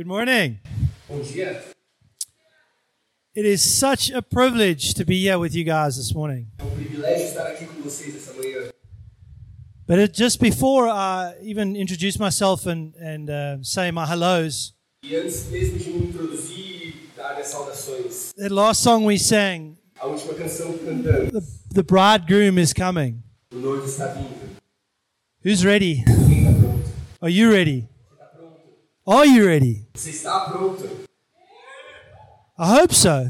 Good morning. Bom dia. It is such a privilege to be here with you guys this morning. É um privilégio estar aqui com vocês essa manhã. But it, just before I even introduce myself and, and uh, say my hellos, E antes mesmo de me introduzir e dar as saudações, that last song we sang, a última canção que cantamos, the, the bridegroom is coming. o noivo está vindo. Who's ready? Quem está pronto? Are you ready? Você está pronto? Are you ready? Você está pronto? I hope so.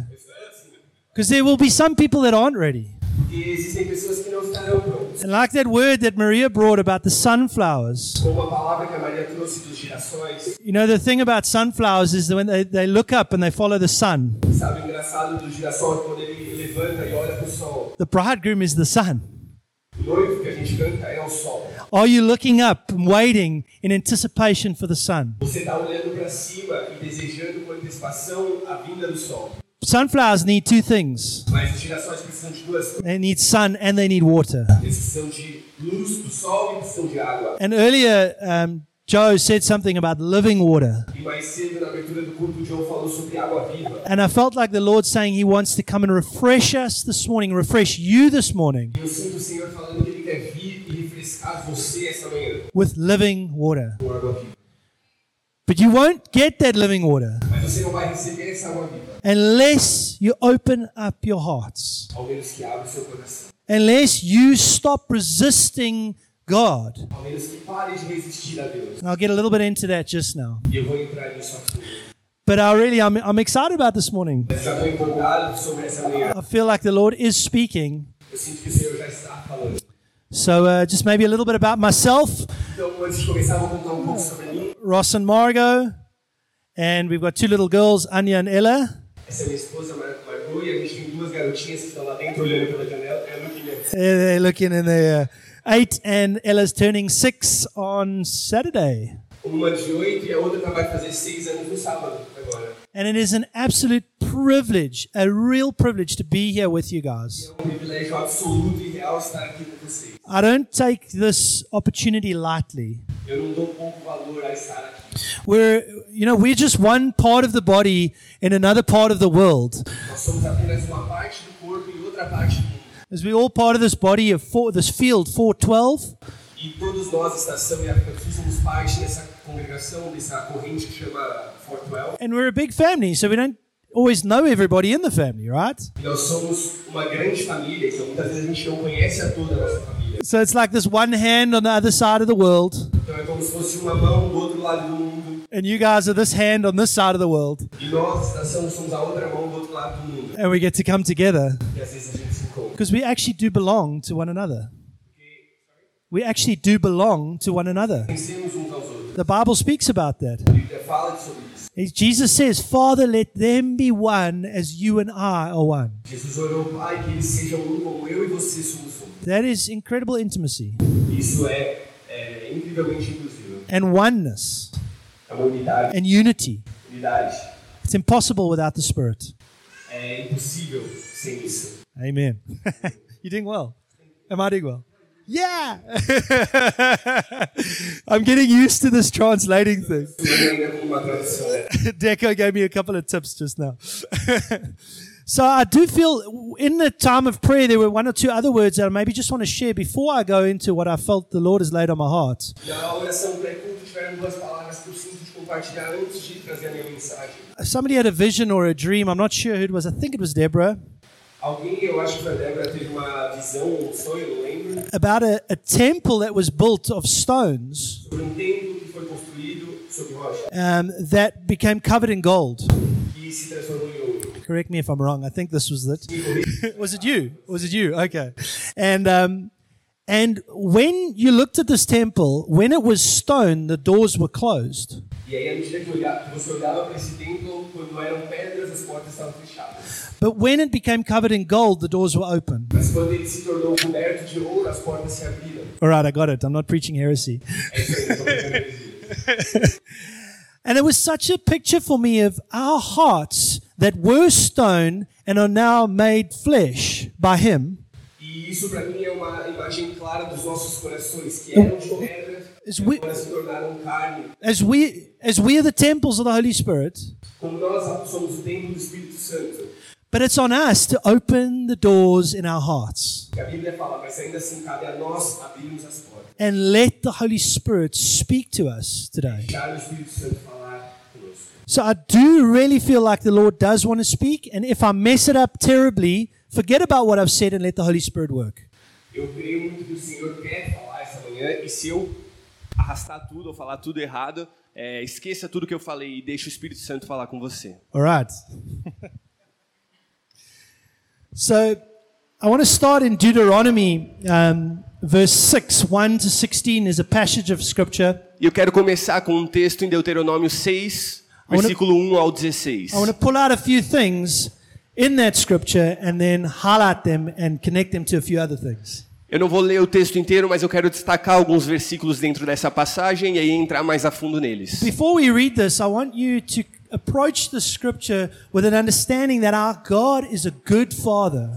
Because there will be some people that aren't ready. Porque existem pessoas que não estarão prontas. And like that word that Maria brought about the sunflowers, Como a palavra que a Maria trouxe dos girassóis, you know, the thing about sunflowers is that when they, they look up and they follow the sun, sabe o engraçado do girassol é quando ele levanta olha para o sol. the bridegroom is the sun. O noivo que a gente canta é o sol. Are you looking up and waiting in anticipation for the sun? Você está olhando para cima e desejando com antecipação a vinda do sol. Sunflowers need two things Mas os girassóis precisam de duas coisas. they need sun and they need water. Precisam de luz do sol e precisam de água. And earlier, um, Joe said something about living water. Mais cedo, na abertura do culto, o João falou sobre água viva. And I felt like the Lord saying He wants to come and refresh us this morning, refresh you this morning refrescar você essa manhã with living water. com água viva. But you won't get that living water Mas você não vai receber essa água viva, unless you open up your hearts, ao menos que abra o seu coração. unless you stop resisting God. Ao menos que pare de resistir a Deus. And I'll get a little bit into that just now. E eu vou entrar nisso a. But I really, I'm, I'm excited about this morning. Mas já estou empolgado sobre essa manhã. I feel like the Lord is speaking. Eu sinto que o Senhor já está falando. So, uh, just maybe a little bit about myself, Então, antes de começar, eu vou contar um pouco sobre mim. Ross and Margot. And we've got two little girls, Anya and Ella. Essa é minha esposa, Mar Margot, e a gente tem duas garotinhas que estão lá dentro olhando pela janela. É looking at Uh, They're looking in their eight, and Ella's turning six on Saturday. Uma de oito e a outra vai fazer seis anos no sábado agora. And it is an absolute privilege, a real privilege to be here with you guys. É um privilégio absoluto e real estar aqui com vocês. I don't take this opportunity lightly. Eu não dou pouco valor a estar aqui. We're, you know, we're just one part of the body in another part of the world. Nós somos apenas uma parte do corpo outra parte do mundo. As we all part of this body of four, this field 412, E todos nós, Estação e África do Sul, somos parte dessa congregação, dessa corrente que chama 412. and we're a big family, so we don't always know everybody in the family, right? Nós somos uma grande família, então muitas vezes a gente não conhece a toda a nossa família. So it's like this one hand on the other side of the world, Então é como se fosse uma mão do outro lado do mundo. and you guys are this hand on this side of the world, E nós, Estação, somos a outra mão do outro lado do mundo. and we get to come together E às vezes a gente se encontra. because we actually do belong to one another. We actually do belong to one another. Vencemos uns aos outros. The Bible speaks about that. A Bíblia fala sobre isso. Jesus says, Father, let them be one as you and I are one. Jesus orou, Pai, que eles sejam um como eu e você somos um. That is incredible intimacy Isso é, é incrivelmente inclusivo. and oneness É uma unidade. and unity. Unidade. It's impossible without the Spirit. É impossível sem isso. Amen. You're doing well. Am I doing well? Yeah. I'm getting used to this translating thing. Deco gave me a couple of tips just now. so I do feel in the time of prayer, there were one or two other words that I maybe just want to share before I go into what I felt the Lord has laid on my heart. Somebody had a vision or a dream. I'm not sure who it was. I think it was Deborah. Alguém, eu acho que foi a Débora, teve uma visão, um sonho, lembro, About a, a temple that was built of stones sobre um templo que foi construído sobre rocha um, that became covered in gold. se transformou em ouro. Correct me if I'm wrong. I think this was it. Was it you? Was it you? Okay. And um, and when you looked at this temple, when it was stone, the doors were closed. E aí, medida que, você olhava para esse templo, quando eram pedras, as portas estavam fechadas. But when it became covered in gold, the doors were open. Mas quando ele se tornou coberto de ouro, as portas se abriram. All right, I got it. I'm not preaching heresy. É isso aí, não tô pregando heresia. And it was such a picture for me of our hearts that were stone and are now made flesh by Him. E isso para mim é uma imagem clara dos nossos corações, que oh. eram de pedra As we-. As we as we are the temples of the Holy Spirit, but it's on us to open the doors in our hearts and let the Holy Spirit speak to us today. So I do really feel like the Lord does want to speak, and if I mess it up terribly, forget about what I've said and let the Holy Spirit work. Eu creio muito que o Senhor quer falar essa manhã e se eu arrastar tudo ou falar tudo errado, é, esqueça tudo que eu falei e deixe o Espírito Santo falar com você. All right. so I want to start in Deuteronomy, um, verse 6, 1 to 16 is a passage of scripture. E eu quero começar com um texto em Deuteronômio 6, wanna- versículo 1 ao 16. I want to pull out a few things in that scripture and then highlight them and connect them to a few other things. Eu não vou ler o texto inteiro, mas eu quero destacar alguns versículos dentro dessa passagem e aí entrar mais a fundo neles. Before we read this, I want you to approach the scripture with an understanding that our God is a good father.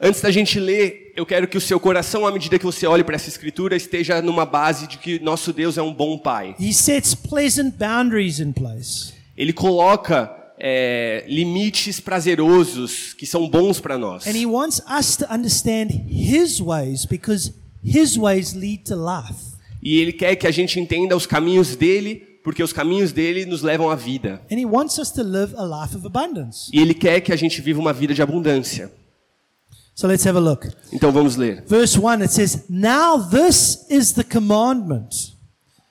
Antes da gente ler, eu quero que o seu coração, à medida que você olhe para essa escritura, esteja numa base de que nosso Deus é um bom pai. He sets pleasant boundaries in place. Ele coloca é, limites prazerosos que são bons para nós. And he wants us to understand his ways because his ways lead to life. E ele quer que a gente entenda os caminhos dele, porque os caminhos dele nos levam à vida. And he wants us to live a life of abundance. E ele quer que a gente viva uma vida de abundância. So let's have a look. Então vamos ler. Verse 1 it says, Now this is the commandment.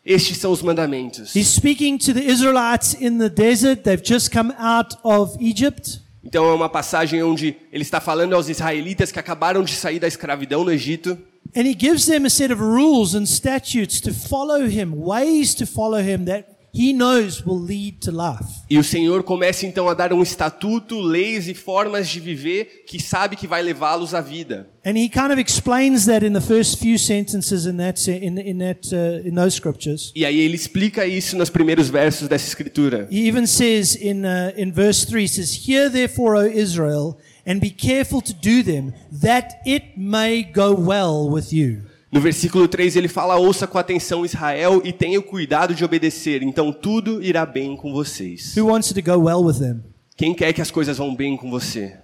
Estes são os mandamentos. He's speaking to the Israelites in the desert. They've just come out of Egypt. Então é uma passagem onde ele está falando aos israelitas que acabaram de sair da escravidão no Egito. And he gives them a set of rules and statutes to follow him, ways to follow him that he knows will lead to life. E o Senhor começa então a dar um estatuto, leis e formas de viver que sabe que vai levá-los à vida. And he kind of explains that in the first few sentences in that se- in, in that in those scriptures. E aí ele explica isso nos primeiros versos dessa escritura. He even says in uh, in verse 3 he says, "Hear therefore, O Israel, and be careful to do them, that it may go well with you." No versículo 3 ele fala: Ouça com atenção Israel e tenha o cuidado de obedecer, então tudo irá bem com vocês. Who wants to go well with them? Quem quer que as coisas vão bem com você?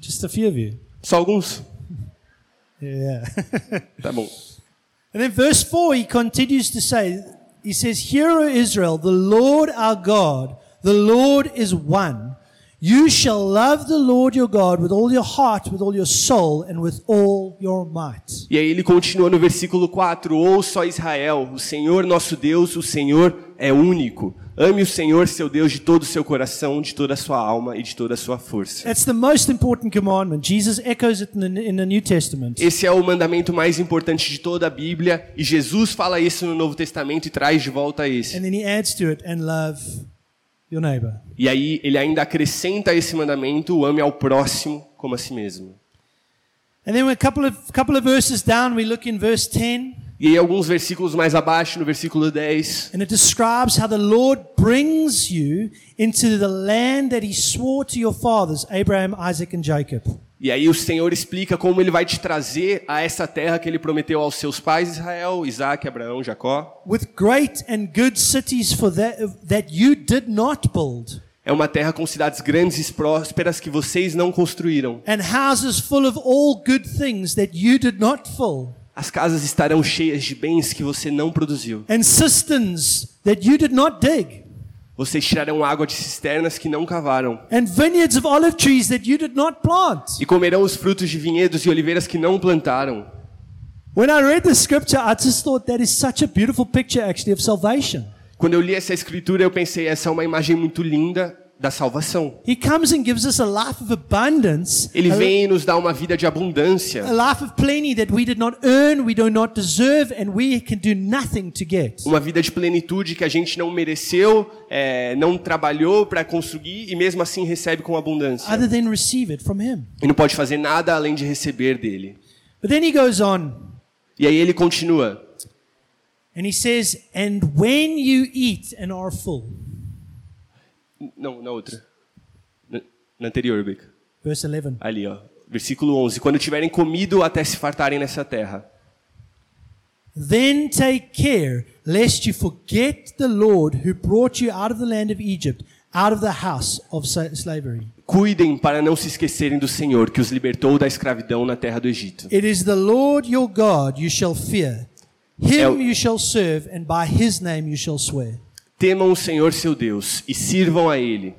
Just a few of you. Só alguns? Yeah. Tá bom. And then verse 4, he continues to say, he says, Hear, O Israel, the Lord our God, the Lord is one. You shall love the Lord your God with all your heart, with all your soul, and with all your might. E aí ele continua no versículo 4: Ouça, ó Israel, o Senhor nosso Deus, o Senhor é único. Ame o Senhor, seu Deus, de todo o seu coração, de toda a sua alma e de toda a sua força. That's the most important commandment. Jesus echoes it in the, in the New Testament. Esse é o mandamento mais importante de toda a Bíblia e Jesus fala isso no Novo Testamento e traz de volta esse. And then he adds to it, and love your neighbor. E aí ele ainda acrescenta esse mandamento: ame ao próximo como a si mesmo. And then a couple of, couple of verses down, we look in verse 10. E aí alguns versículos mais abaixo, no versículo 10, And it describes how the Lord brings you into the land that he swore to your fathers, Abraham, Isaac, and Jacob. E aí o Senhor explica como ele vai te trazer a essa terra que ele prometeu aos seus pais Israel, Isaac, Abraão, Jacó. With great and good cities for that, that you did not build, É uma terra com cidades grandes e prósperas que vocês não construíram. and houses full of all good things that you did not fill, As casas estarão cheias de bens que você não produziu. and cisterns that you did not dig, Vocês tirarão água de cisternas que não cavaram. and vineyards of olive trees that you did not plant. E comerão os frutos de vinhedos e oliveiras que não plantaram. Quando eu li essa escritura, eu pensei, essa é uma imagem muito linda da salvação. He comes and gives us a life of abundance, Ele vem e nos dá uma vida de abundância. a life of plenty that we did not earn, we do not deserve, and we can do nothing to get. Uma vida de plenitude que a gente não mereceu, é, não trabalhou para conseguir e mesmo assim recebe com abundância. Other than receive it from Him. E não pode fazer nada além de receber dele. But then he goes on E aí ele continua. and he says, And when you eat and are full, Não, na outra. Na, na anterior, Beca. verse 11, Ali, ó. Versículo 11. Quando tiverem comido até se fartarem nessa terra. Then take care lest you forget the Lord who brought you out of the land of Egypt, out of the house of slavery. Cuidem para não se esquecerem do Senhor, que os libertou da escravidão na terra do Egito. It is the Lord your God you shall fear. Him El- you shall serve, and by his name you shall swear. Temam o Senhor seu Deus e sirvam a Ele.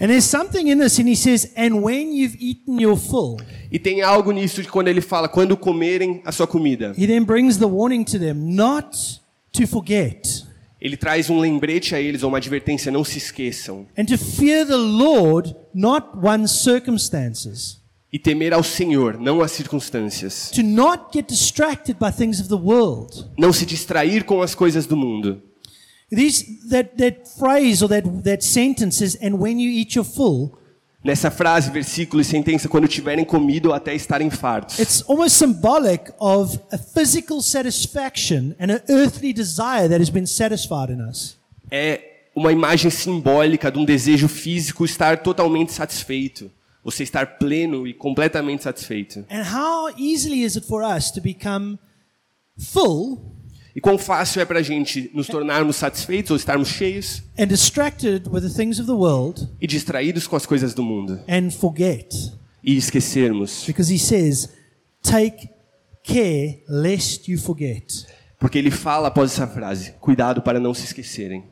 And there's something in this, and he says, And when you've eaten your full, E tem algo nisso de quando ele fala, quando comerem a sua comida. he then brings the warning to them not to forget Ele traz um lembrete a eles, ou uma advertência, não se esqueçam. and to fear the Lord, not one's circumstances, E temer ao Senhor, não às circunstâncias. to not get distracted by things of the world. Não se distrair com as coisas do mundo. These, that, that phrase or that, that sentence is, and when you eat your full, Nessa frase, versículo e sentença, quando tiverem comido ou até estarem fartos. it's almost symbolic of a physical satisfaction and an earthly desire that has been satisfied in us. É uma imagem simbólica de um desejo físico estar totalmente satisfeito. Você estar pleno e completamente satisfeito. And how easily is it for us to become full E quão fácil é para a gente nos tornarmos satisfeitos ou estarmos cheios and distracted with the things of the world e distraídos com as coisas do mundo and forget? e esquecermos. Because he says, take care lest you forget. Porque ele fala após essa frase: cuidado para não se esquecerem.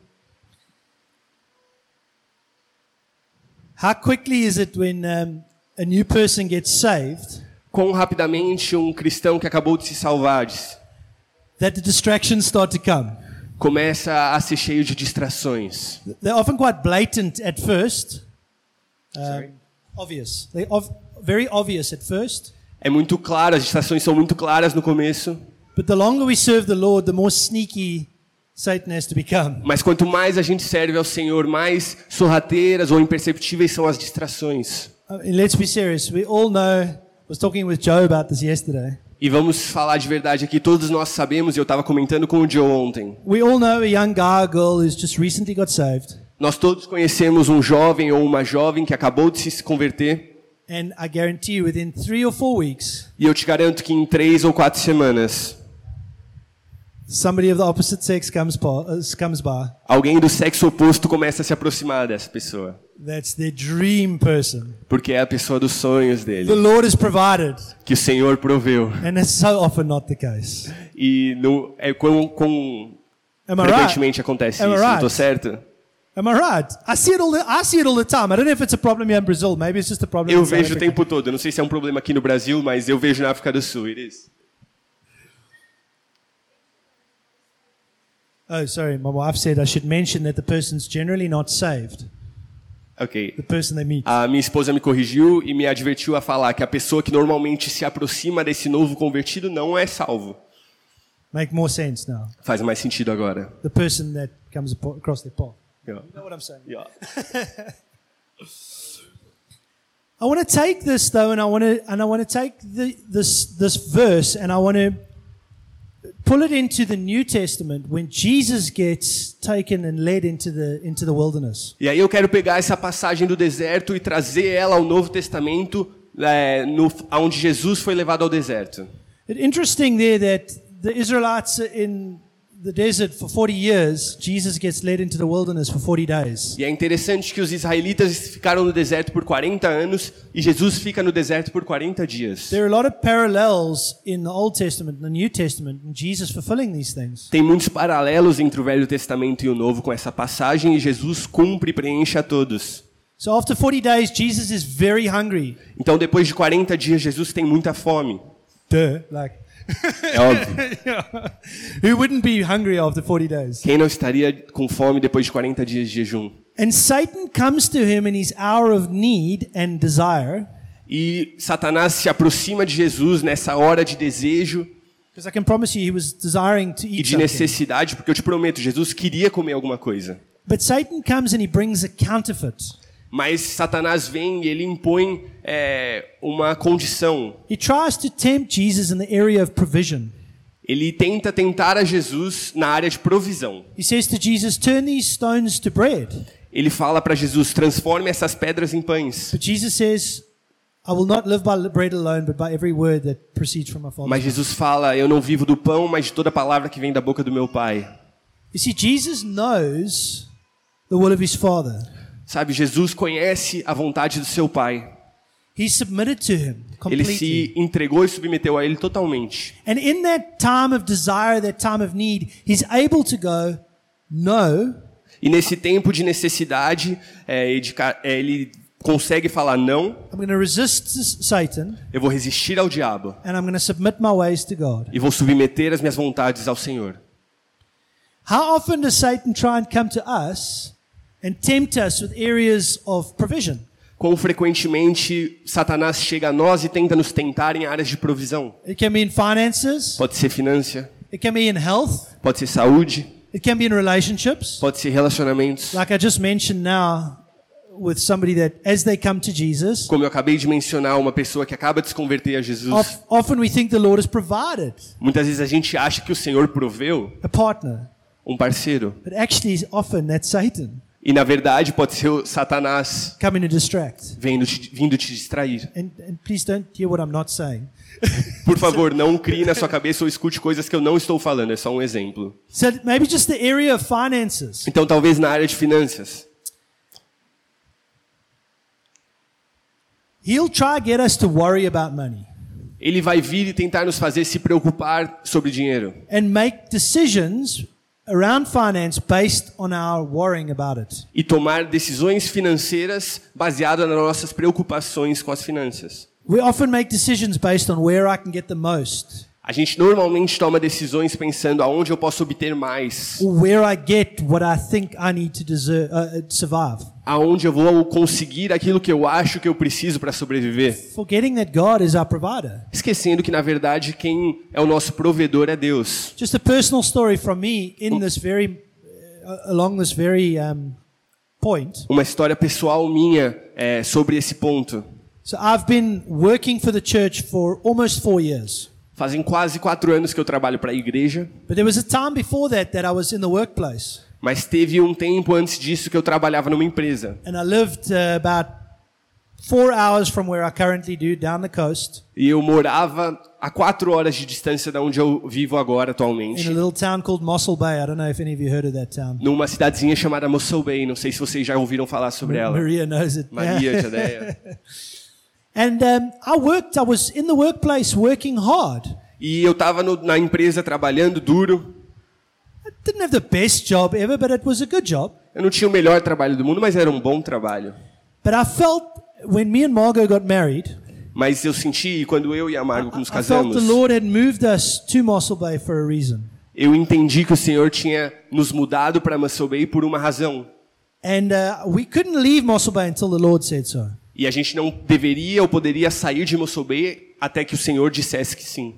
How quickly is it when um, a new person gets saved Quão rapidamente um cristão que acabou de se salvar that the distractions start to come? começa a ser cheio de distrações. They're often quite blatant at first. Um, obvious. They're ov- very obvious at first. É muito claro, as distrações são muito claras no começo, But the longer we serve the Lord, the more sneaky Satan has to become. mas quanto mais a gente serve ao Senhor, mais sorrateiras ou imperceptíveis são as distrações. Mean, let's be serious. We all know. I was talking with Joe about this yesterday. E vamos falar de verdade aqui, todos nós sabemos, e eu estava comentando com o Joe ontem. We all know a young guy girl who's just recently got saved. Nós todos conhecemos um jovem ou uma jovem que acabou de se converter, And I guarantee you, within three or four weeks, e eu te garanto que em três ou quatro semanas, somebody of the opposite sex comes, uh, comes by. alguém do sexo oposto começa a se aproximar dessa pessoa. That's their dream person. Porque é a pessoa dos sonhos The dele, Lord has provided. que o Senhor proveu. And it's so often not the case. E não, é quão Am I right? frequentemente acontece Am isso, right? tô certo? Am I right? I see it all. The, I see it all the time. I don't know if it's a problem here in Brazil. Maybe it's just a problem. Eu vejo o tempo todo. Eu não sei se é um problema aqui no Brasil, mas eu vejo na África do Sul. It is. Oh, sorry. My wife said I should mention that the person's generally not saved. Ok. The person they meet. A minha esposa me corrigiu e me advertiu a falar que a pessoa que normalmente se aproxima desse novo convertido não é salvo. Make more sense now. Faz mais sentido agora. The person that comes across their path. Yeah. You know what I'm saying? Yeah. I want to take this though, and I want to and I want to take the, this this verse, and I want to pull it into the New Testament when Jesus gets taken and led into the into the wilderness. E aí eu quero pegar essa passagem do deserto e trazer ela ao Novo Testamento, é, no, onde Jesus foi levado ao deserto. It's interesting there that the Israelites in the desert for 40 years. Jesus gets led into the wilderness for 40 days. E é interessante que os israelitas ficaram no deserto por 40 anos e Jesus fica no deserto por 40 dias. There are a lot of parallels in the Old Testament and the New Testament, and Jesus fulfilling these things. Tem muitos paralelos entre o Velho Testamento e o Novo com essa passagem e Jesus cumpre e preenche a todos. So after 40 days, Jesus is very hungry. Então, depois de 40 dias, Jesus tem muita fome. Duh, like. É óbvio. Who wouldn't be hungry after 40 days? Quem não estaria com fome depois de 40 dias de jejum? And Satan comes to him in his hour of need and desire. E Satanás se aproxima de Jesus nessa hora de desejo Because I can promise you, he was desiring to e eat de something. necessidade, porque eu te prometo, Jesus queria comer alguma coisa. But Satan comes and he brings a counterfeit. Mas Satanás vem e ele impõe é, uma condição. He tries to tempt Jesus in the area of provision. Ele tenta tentar a Jesus na área de provisão. He says to Jesus, Turn these stones to bread. Ele fala para Jesus: transforme essas pedras em pães. But Jesus says, Mas. Jesus fala: Eu não vivo do pão, mas de toda palavra que vem da boca do meu Pai. You see, Jesus knows the will of his Father. Sabe, Jesus conhece a vontade do seu Pai. He submitted to him Ele completely. se entregou e submeteu a ele totalmente. And in that time of desire, that time of need, he's able to go, no, E nesse tempo de necessidade, é, de é, ele consegue falar: Não, I'm going to resist s- Satan eu vou resistir ao diabo and I'm going to submit my ways to God. e vou submeter as minhas vontades ao Senhor. How often does Satan try and come to us and tempt us with areas of provision? Quão frequentemente Satanás chega a nós e tenta nos tentar em áreas de provisão? It can be in finances, Pode ser finança, it can be in health, pode ser saúde, it can be in relationships. pode ser relacionamentos. Like I just mentioned now with somebody that as they come to Jesus, Como eu acabei de mencionar, uma pessoa que acaba de se converter a Jesus. of, often we think the Lord has provided Muitas vezes a gente acha que o Senhor proveu a partner, um parceiro. but actually often that's Satan E na verdade pode ser o Satanás vindo te, vindo te distrair. And, and please don't hear what I'm not saying. Por favor, não crie na sua cabeça ou escute coisas que eu não estou falando, é só um exemplo. So maybe just the area of finances. Então, talvez na área de finanças, He'll try get us to worry about money ele vai vir e tentar nos fazer se preocupar sobre dinheiro and make decisions around finance based on our worrying about it. e tomar decisões financeiras baseadas nas nossas preocupações com as finanças. We often make decisions based on where I can get the most A gente normalmente toma decisões pensando aonde eu posso obter mais, or where I get what I think I need to deserve, uh, uh, survive, aonde eu vou conseguir aquilo que eu acho que eu preciso para sobreviver. forgetting that God is our provider. Esquecendo que na verdade quem é o nosso provedor é Deus. Just a personal story from me in this very, uh, along this very um, point. Uma história pessoal minha é, sobre esse ponto. So I've been working for the church for almost four years. Fazem quase quatro anos que eu trabalho para a igreja, that that mas teve um tempo antes disso que eu trabalhava numa empresa. And I lived uh, about four hours from where I currently do, down the coast, E eu morava a quatro horas de distância da onde eu vivo agora atualmente, numa cidadezinha chamada Mossel Bay. Não sei se vocês já ouviram falar sobre ela. Maria knows it. Maria, Jadeia. And um, I worked, I was in the workplace working hard. E eu estava na empresa trabalhando duro. I didn't have the best job ever, but it was a good job. Eu não tinha o melhor trabalho do mundo, mas era um bom trabalho. But I felt when me and Margot got married, Mas eu senti, quando eu e a Margo nos I felt casamos, the Lord had moved us to Mossel Bay for a reason. eu entendi que o Senhor tinha nos mudado para Muscle Bay por uma razão. And uh, we couldn't leave Mossel Bay until the Lord said so. E a gente não deveria ou poderia sair de Bay até que o Senhor dissesse que sim.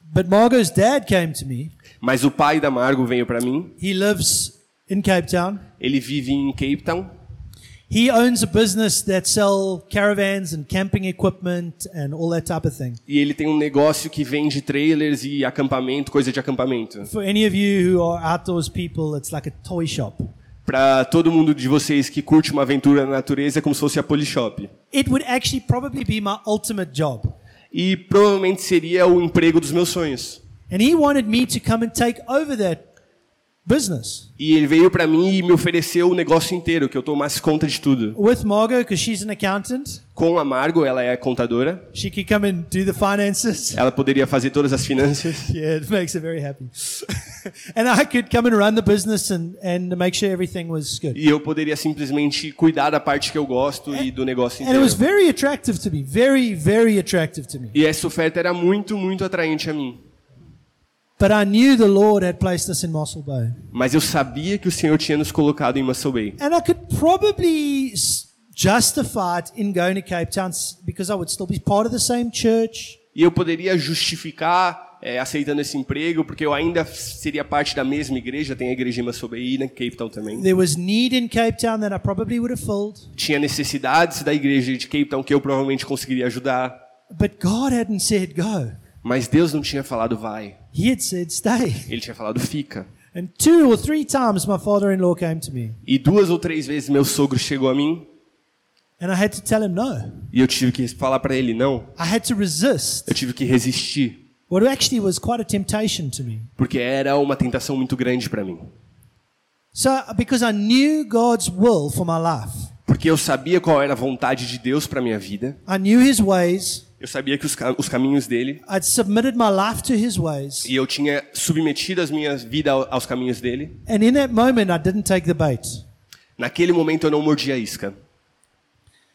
But Margot's dad came to me. Mas o pai da Margo veio para mim. He lives in Cape Town. Ele vive em Cape Town. He owns a business that sell caravans and camping equipment and all that type of thing. E ele tem um negócio que vende trailers e acampamento, coisa de acampamento. For any of you who are outdoors people, it's like a toy shop. Para todo mundo de vocês que curte uma aventura na natureza, é como se fosse a Polishop. It would actually probably be my ultimate job. E provavelmente seria o emprego dos meus sonhos. And he wanted me to come and take over that business E ele veio para mim e me ofereceu o negócio inteiro, que eu tomasse conta de tudo. with Margot because she's an accountant. Com a Margo, ela é contadora, She could come and do the finances. ela poderia fazer todas as finanças. Yeah, it makes her very happy. and I could come and run the business and, and make sure everything was good. E eu poderia simplesmente cuidar da parte que eu gosto e do negócio And it was inteiro. very attractive to me. Very, very attractive to me. E essa oferta era muito, muito atraente a mim. Mas eu sabia que o Senhor tinha nos colocado em Muscle Bay. And I could probably s- justify it in going to Cape Town because I would still be part of the same church. E eu poderia justificar é, aceitando esse emprego, porque eu ainda seria parte da mesma igreja, tem a igreja em Muscle Bay e na Cape Town também. There was need in Cape Town that I probably would have filled. Tinha necessidades da igreja de Cape Town que eu provavelmente conseguiria ajudar. But God hadn't said go. Mas Deus não tinha falado vai. He had said stay. Ele tinha falado fica. And two or three times my father-in-law came to me E duas ou três vezes meu sogro chegou a mim And I had to tell him no. E eu tive que falar para ele não. I had to resist. Eu tive que resistir, What actually was quite a temptation to me. porque era uma tentação muito grande para mim. So, because I knew God's will for my life, Porque eu sabia qual era a vontade de Deus para minha vida. I knew His ways, Eu sabia que os, os caminhos dele I'd submitted my life to His ways, e eu tinha submetido as minhas vidas ao- aos caminhos dele. and in that moment, I didn't take the bait. Naquele momento eu não mordi a isca.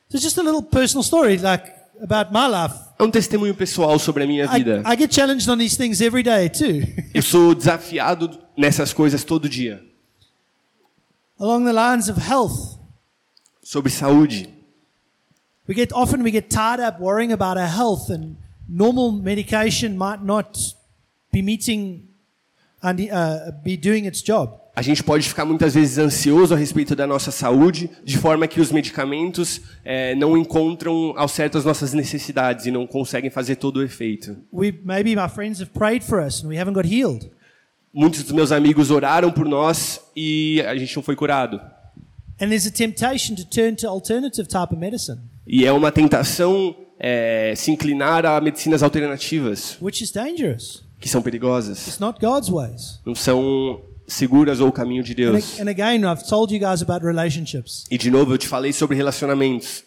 So, just a little personal story, like about my life. É um testemunho pessoal sobre a minha I, vida. I get challenged on these things every day too. Eu sou desafiado nessas coisas todo dia. Along the lines of health, Sobre saúde. We get often we get tied up worrying about our health, and normal medication might not be meeting and uh, be doing its job. A gente pode ficar muitas vezes ansioso a respeito da nossa saúde, de forma que os medicamentos eh, não encontram ao certo as nossas necessidades e não conseguem fazer todo o efeito. We maybe my friends have prayed for us and we haven't got healed. Muitos dos meus amigos oraram por nós e a gente não foi curado. And there's a temptation to turn to alternative type of medicine, E é uma tentação eh, se inclinar a medicinas alternativas, which is dangerous. que são perigosas, It's not God's ways. não são seguras ou o caminho de And, Deus. and again, I've told you guys about relationships. E de novo eu te falei sobre relacionamentos.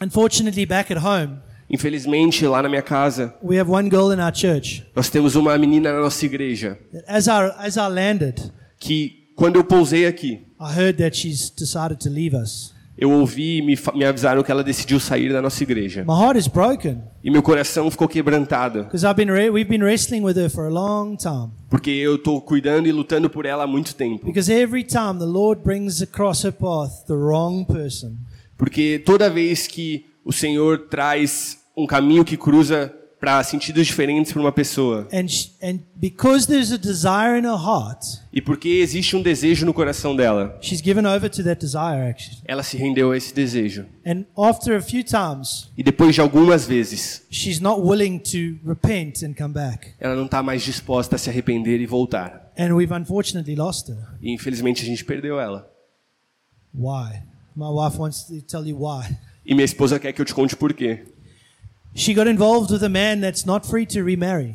Unfortunately, back at home, Infelizmente, lá na minha casa, we have one girl in our church nós temos uma menina na nossa igreja as I, as I landed, que, quando eu pousei aqui, I heard that she's decided to leave us. Eu ouvi e me, me avisaram que ela decidiu sair da nossa igreja. My heart is broken E meu coração ficou quebrantado, because I've been re- we've been wrestling with her for a long time. porque eu estou cuidando e lutando por ela há muito tempo. Because every time the Lord brings across her path the wrong person, Porque toda vez que o Senhor traz um caminho que cruza para sentidos diferentes para uma pessoa, and because there's a desire in her heart, e porque existe um desejo no coração dela, she's given over to that desire actually. ela se rendeu a esse desejo. And after a few times, E depois de algumas vezes, she's not willing to repent and come back. ela não está mais disposta a se arrepender e voltar. And we've unfortunately lost her. E infelizmente a gente perdeu ela. Why? My wife wants to tell you why. E minha esposa quer que eu te conte por quê. She got involved with a man that's not free to remarry,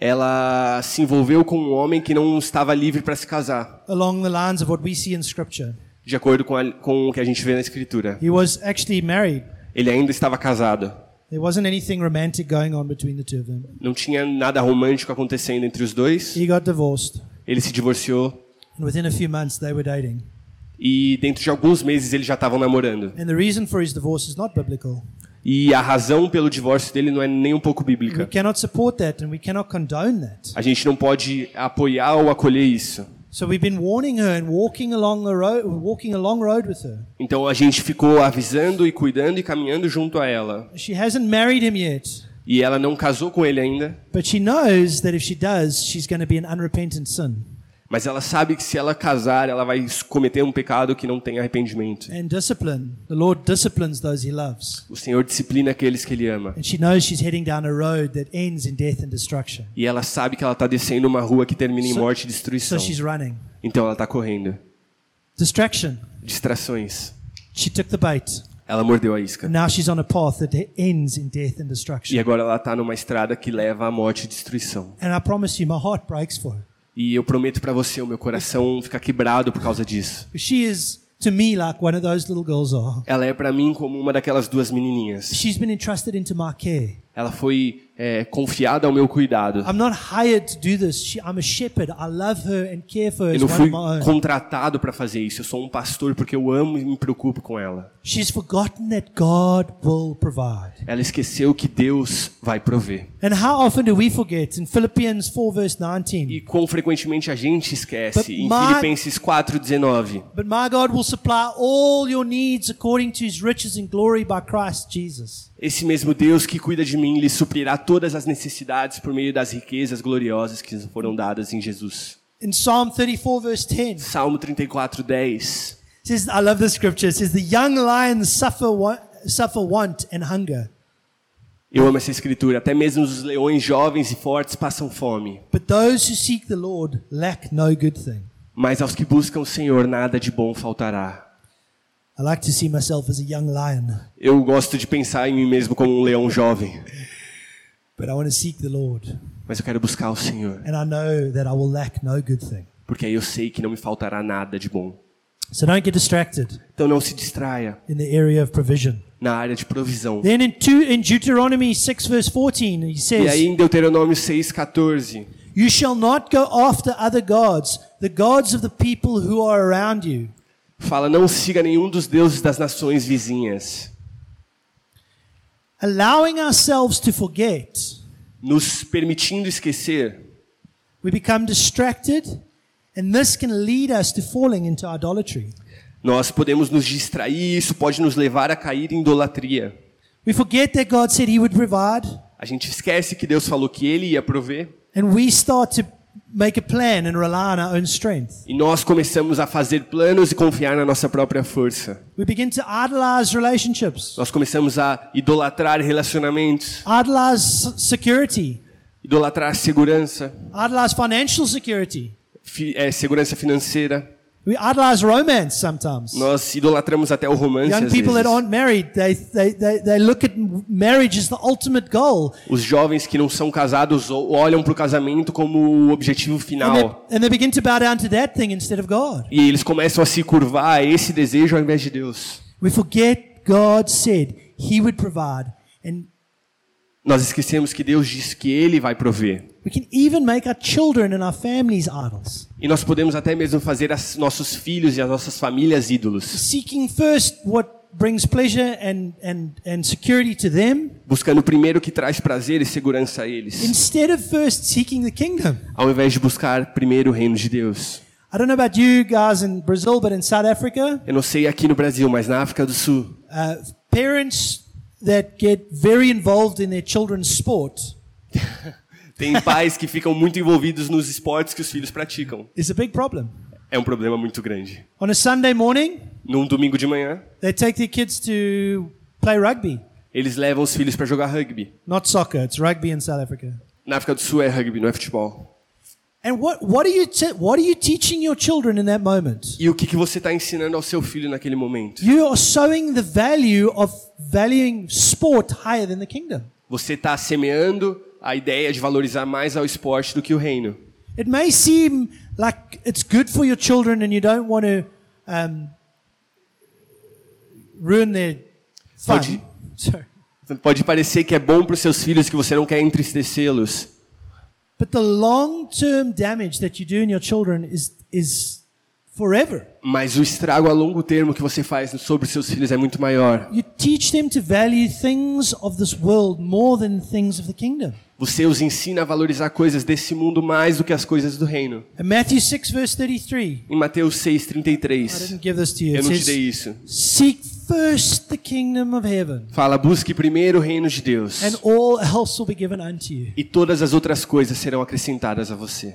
Ela se envolveu com um homem que não estava livre para se casar, along the lines of what we see in Scripture. de acordo com, a, com o que a gente vê na escritura. He was actually married. Ele ainda estava casado. There wasn't anything romantic going on between the two of them. Não tinha nada romântico acontecendo entre os dois. He got divorced, Ele se divorciou and within a few months, they were dating. e dentro de alguns meses eles já estavam namorando. And the reason for his divorce is not biblical. E a razão pelo divórcio dele não é nem um pouco We bíblica. cannot support that, and we cannot condone that. A gente não pode apoiar ou acolher isso. Então a gente ficou avisando e cuidando e caminhando junto a ela. She hasn't married him yet, E ela não casou com ele ainda, but she knows that if she does, she's going to be an unrepentant sin. Mas ela sabe que se ela casar, ela vai cometer um pecado que não tem arrependimento. And discipline. The Lord disciplines those he loves. O Senhor disciplina aqueles que ele ama. And she knows she's heading down a road that ends in death and destruction. E ela sabe que ela está descendo uma rua que termina em So- morte e So destruição. she's running. Então ela está correndo. Distraction. Distrações. She took the bait. Ela mordeu a isca. Now she's on a path that ends in death and destruction. E agora ela está numa estrada que leva à morte e destruição. And I promise you, my heart breaks for her. E eu prometo para você, o meu coração fica quebrado por causa disso. She is, to me, like one of those little girls are. Ela é para mim como uma daquelas duas menininhas. She's been entrusted into my care. Ela foi é, confiada ao meu cuidado. Eu não fui contratado para fazer isso. Eu sou um pastor porque eu amo e me preocupo com ela. She's forgotten that God will provide. Ela esqueceu que Deus vai prover. And how often do we forget? In Philippians 4, verse E 19. quão frequentemente a gente But esquece. Em my- Filipenses 4:19, But my God will supply all your needs according to his riches and glory by Christ Jesus. esse mesmo Deus que cuida de mim lhe suprirá todas as necessidades por meio das riquezas gloriosas que foram dadas em Jesus. In Psalm 34, verse 10, Salmo 34:10. it says, I love this scripture. It says, The young lions suffer, suffer want and hunger, Eu amo essa escritura. Até mesmo os leões jovens e fortes passam fome, but those who seek the Lord lack no good thing. mas aos que buscam o Senhor nada de bom faltará. I like to see myself as a young lion, Eu gosto de pensar em mim mesmo como um leão jovem, mas eu quero buscar o Senhor, And I know that I will lack no good thing. porque aí eu sei que não me faltará nada de bom. So don't get distracted Então não se distraia in the area of provision. na área de provisão. Then in, two, in Deuteronomy 6, verse 14, he E says, aí em Deuteronômio 6,14, You shall not go after other gods, the gods of the people who are around you. fala: Não siga nenhum dos deuses das nações vizinhas, Allowing ourselves to forget, nos permitindo esquecer. we become distracted, and this can lead us to falling into idolatry. Nós podemos nos distrair, isso pode nos levar a cair em idolatria. We forget that God said He would provide, A gente esquece que Deus falou que Ele ia prover and we start to make a plan and rely on our own strength. e nós começamos a fazer planos e confiar na nossa própria força. We begin to idolize relationships, Nós começamos a idolatrar relacionamentos, idolize security, idolatrar segurança, idolize financial security. fi- é, segurança financeira. We idolize romance sometimes. Nós idolatramos até o romance. Young people that aren't married, they, they, they, they look at marriage as the ultimate goal. Os jovens que não são casados olham para o casamento como o objetivo And they, final. and they begin to bow down to that thing instead of God. E eles começam a se curvar a esse desejo ao invés de Deus. We forget God said He would provide. And Nós esquecemos que Deus disse que Ele vai prover. we can even make our children and our families idols. E nós podemos até mesmo fazer as nossos filhos e as nossas famílias ídolos. Seeking first what brings pleasure and, and, and security to them Buscando primeiro o que traz prazer e segurança a eles. instead of first seeking the kingdom. Ao invés de buscar primeiro o reino de Deus. I don't know about you guys in Brazil, but in South Africa, Eu não sei aqui no Brasil, mas na África do Sul, uh, parents that get very involved in their children's sport tem pais que ficam muito envolvidos nos esportes que os filhos praticam. is a big problem. É um problema muito grande. On a Sunday morning, Num domingo de manhã, they take their kids to play rugby. eles levam os filhos para jogar rugby. Not soccer, it's rugby in South Africa. Na África do Sul é rugby, não é futebol. E o que, que você está ensinando ao seu filho naquele momento? You are sowing the value of valuing sport higher than the kingdom. Você está semeando a ideia de valorizar mais ao esporte do que o reino. It may seem like it's good for your children and you don't want to um, ruin their fun. Pode- Sorry. Pode parecer que é bom para os seus filhos que você não quer entristecê-los, mas o estrago a longo termo que você faz sobre seus filhos é muito maior. You teach them to value things of this world more than things of the kingdom. Você os ensina a valorizar coisas desse mundo mais do que as coisas do reino. In Matthew 6, verse 33, Em Mateus I 6,33, didn't give this to you. eu não te dei isso. Seek first the kingdom of heaven, Fala, busque primeiro o reino de Deus. and all else will be given unto you. E todas as outras coisas serão acrescentadas a você.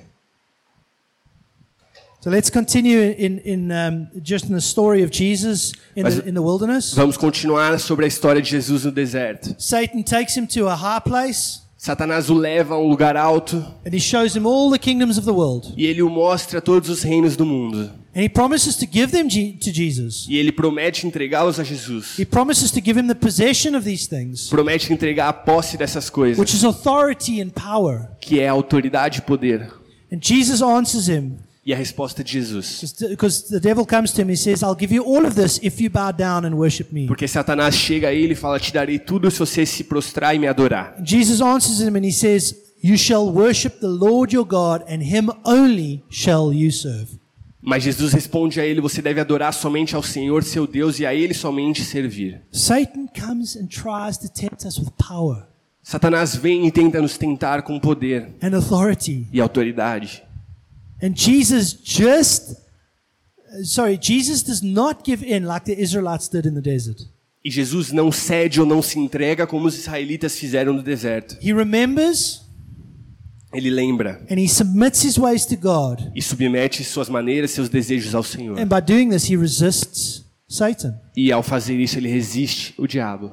So let's continue in, in um, just in the story of Jesus in Mas- the, in the wilderness. Vamos continuar sobre a história de Jesus no deserto. Satan takes him to a high place Satanás o leva a um lugar alto and he shows him all the kingdoms of the world. e ele o mostra todos os reinos do mundo. And he promises to give them Je- to Jesus. E ele promete entregá-los a Jesus. He promises to give him the possession of these things, Promete entregar a posse dessas coisas, which is authority and power. que é autoridade e poder. And Jesus answers him E a resposta de Jesus. because the devil comes to him. He says, I'll give you all of this if you bow down and worship me. Porque Satanás chega a ele e fala: Te darei tudo se você se prostrar e me adorar. Jesus answers him and he says, You shall worship the Lord your God, and him only shall you serve. Mas Jesus responde a ele: Você deve adorar somente ao Senhor, seu Deus, e a ele somente servir. Satan comes and tries to tempt us with power Satanás vem e tenta nos tentar com poder and authority. e autoridade. And Jesus just, sorry, Jesus does not give in like the Israelites did in the desert. E Jesus não cede ou não se entrega como os israelitas fizeram no deserto. He remembers Ele lembra and he submits his ways to God. e submete suas maneiras, seus desejos ao Senhor. And by doing this, he resists Satan. E ao fazer isso, ele resiste o diabo.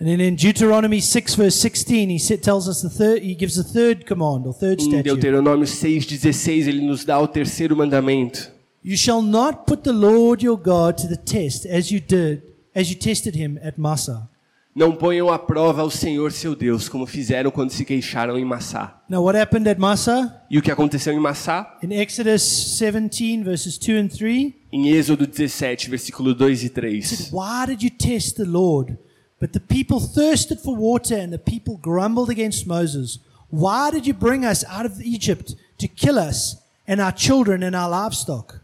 And then in Deuteronomy 6, verse 16, he tells us the third, he gives the third command or third Em statute. Deuteronômio 6,16, ele nos dá o terceiro mandamento. You shall not put the Lord your God to the test as you did, as you tested him at Massah. Não ponham à prova o Senhor seu Deus, como fizeram quando se queixaram em Massá. Now, what happened at Massah? E o que aconteceu em Massá? In Exodus 17, verses 2 and 3, Em Êxodo 17, versículo 2 e it 3. said, Why did you test the Lord? But the people thirsted for water, and the people grumbled against Moses. Why did you bring us out of Egypt to kill us and our children and our livestock?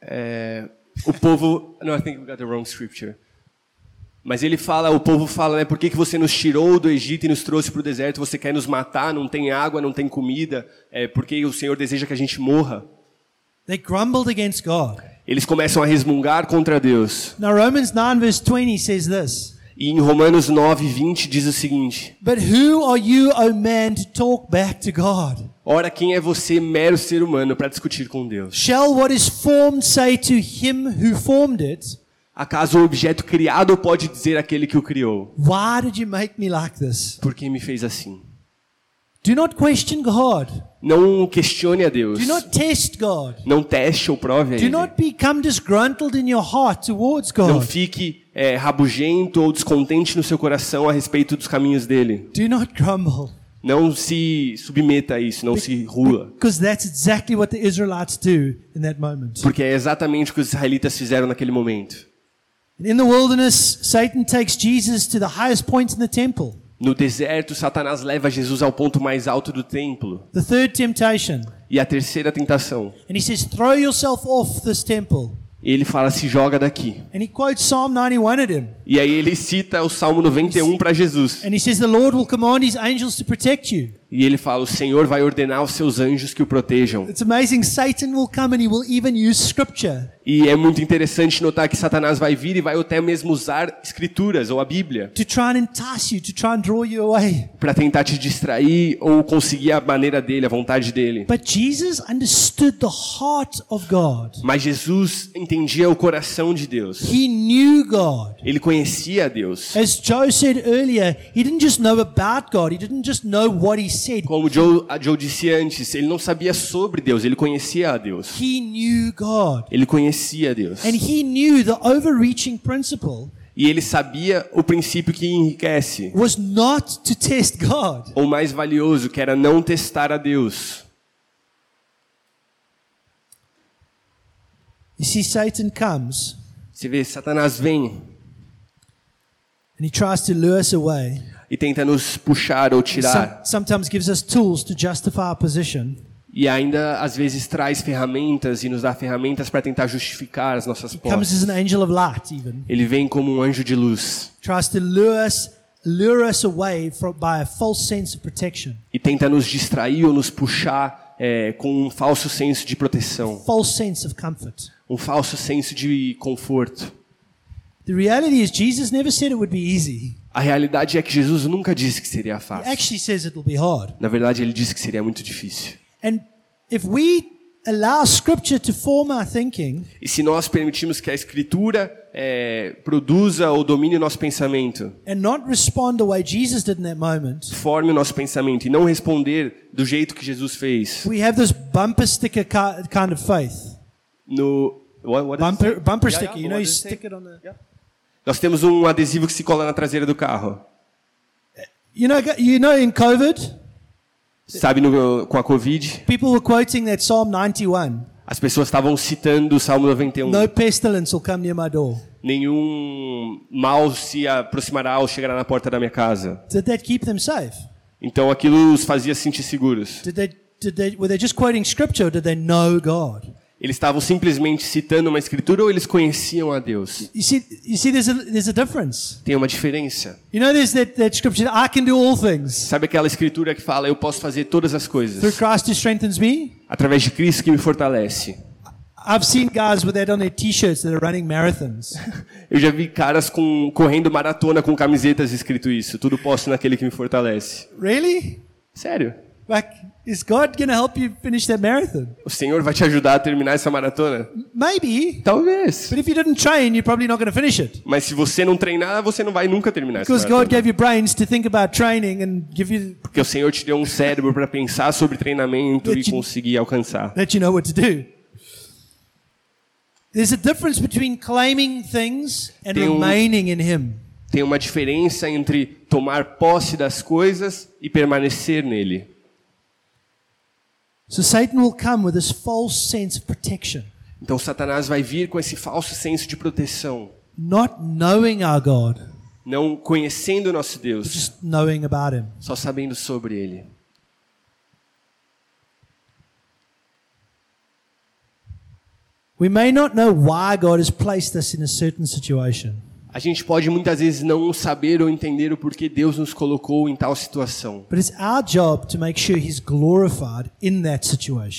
É, o povo. No, I think we got the wrong scripture. Mas ele fala, o povo fala, né? Por que, que você nos tirou do Egito e nos trouxe para o deserto? Você quer nos matar? Não tem água, não tem comida? É, porque o Senhor deseja que a gente morra? They grumbled against God. Eles começam a resmungar contra Deus. Now, Romans 9, verse 20 says this E em Romanos 9, 20 diz o seguinte: But who are you, O man, to talk back to God? Ora, quem é você, mero ser humano, para discutir com Deus? Shall what is formed say to him who formed it, Acaso o objeto criado pode dizer àquele que o criou? Why did you make me like this? Por que me fez assim? Do not question God. Não questione a Deus. Do not test God. Não teste ou prove a Do Ele. not become disgruntled in your heart towards Não God. fique é, rabugento ou descontente no seu coração a respeito dos caminhos dele. Do not grumble. Não se submeta a isso, não se rua. Because that's exactly what the Israelites do in that moment. Porque é exatamente o que os israelitas fizeram naquele momento. In the wilderness, Satan takes Jesus to the highest point in the temple. No deserto, Satanás leva Jesus ao ponto mais alto do templo. The third temptation. E a terceira tentação. And he says, Throw yourself off this temple. Ele fala: se joga daqui. And he quotes Psalm 91 at him. E aí ele cita o Salmo 91 para Jesus. And he says, The Lord will command his angels to protect you. E ele fala: o Senhor vai ordenar aos seus anjos que o protejam. It's amazing. Satan will come and he will even use scripture E é muito interessante notar que Satanás vai vir e vai até mesmo usar escrituras ou a Bíblia to try and entice you, to try and draw you away. para tentar te distrair ou conseguir a maneira dele, a vontade dele. But Jesus understood the heart of God. Mas Jesus entendia o coração de Deus. He knew God. Ele conhecia Deus. As Joe said earlier, he didn't just know about God, he didn't just know what he said. Como Joe, a Joe disse antes, ele não sabia sobre Deus, ele conhecia a Deus. He knew God. Ele conhecia a Deus. And he knew the overreaching principle E ele sabia o princípio que enriquece, was not to test God. ou mais valioso, que era não testar a Deus. You see, Satan comes Você vê, Satanás vem and he tries to lure us away. E tenta nos puxar ou tirar. sometimes gives us tools to justify our position. E ainda, às vezes, traz ferramentas e nos dá ferramentas para tentar justificar as nossas Comes as posses. an angel of light, even. Ele vem como um anjo de luz Tries to lure us, lure us away from, by a false sense of protection, e tenta nos distrair ou nos puxar é, com um falso senso de proteção, false sense of comfort. um falso senso de conforto. The reality is, Jesus never said it would be easy. A realidade é que Jesus nunca disse que seria fácil. actually says it will be hard. Na verdade, ele disse que seria muito difícil. And if we allow Scripture to form our thinking, E se nós permitirmos que a Escritura é, produza ou domine o nosso pensamento, and not respond the way Jesus did in that moment, forme o nosso pensamento e não responder do jeito que Jesus fez, we have this bumper sticker ki- kind of faith. no what, what Bumper, bumper Yeah, sticker, yeah, you know, you stick it on the. Nós temos um adesivo que se cola na traseira do carro. You know, you know, in COVID, Sabe, no, com a Covid, people were quoting that Psalm 91. as pessoas estavam citando o Salmo 91. No pestilence will come near my door. Nenhum mal se aproximará ou chegará na porta da minha casa. Did that keep them safe? Então aquilo os fazia sentir seguros. Did they, did they, were they just quoting scripture or did they know God? Eles estavam simplesmente citando uma escritura ou eles conheciam a Deus? You see, you see there's, a, there's a difference. Tem uma diferença. You know, there's that, that scripture, I can do all things Sabe aquela escritura que fala, eu posso fazer todas as through coisas Christ who strengthens me? através de Cristo que me fortalece? I've seen guys with that on their t-shirts that are running marathons. Eu já vi caras com, correndo maratona com camisetas escrito isso. Tudo posso naquele que me fortalece. really? Sério? Like, is God going to help you finish that marathon? O Senhor vai te ajudar a terminar essa maratona? Maybe. Talvez. But if you didn't train, you're probably not going to finish it. Mas se você não treinar, você não vai nunca terminar essa Because God maratona. gave you brains to think about training and give you Porque o Senhor te deu um cérebro para pensar sobre treinamento e you- conseguir alcançar. that you know what to do. There's a difference between claiming things and um- remaining in Him. Tem uma diferença entre tomar posse das coisas e permanecer nele. So Satan will come with this false sense of protection, Então Satanás vai vir com esse falso senso de proteção, not knowing our God, não conhecendo o nosso Deus, just knowing about Him. só sabendo sobre ele. We may not know why God has placed us in a certain situation, A gente pode muitas vezes não saber ou entender o porquê Deus nos colocou em tal situação, sure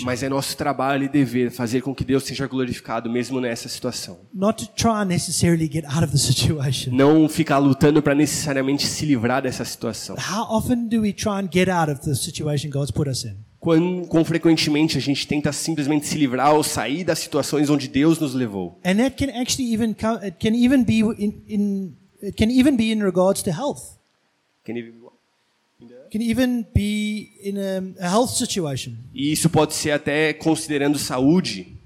mas é nosso trabalho e dever fazer com que Deus seja glorificado mesmo nessa situação. Não ficar lutando para necessariamente se livrar dessa situação. How often do we try and get out of the situation God's put us in? Quão, quão frequentemente a gente tenta simplesmente se livrar ou sair das situações onde Deus nos levou. And that can actually even come, it can even be in, in it can even be in regards to health. It can even be in a, a health situation. E isso pode ser até considerando saúde.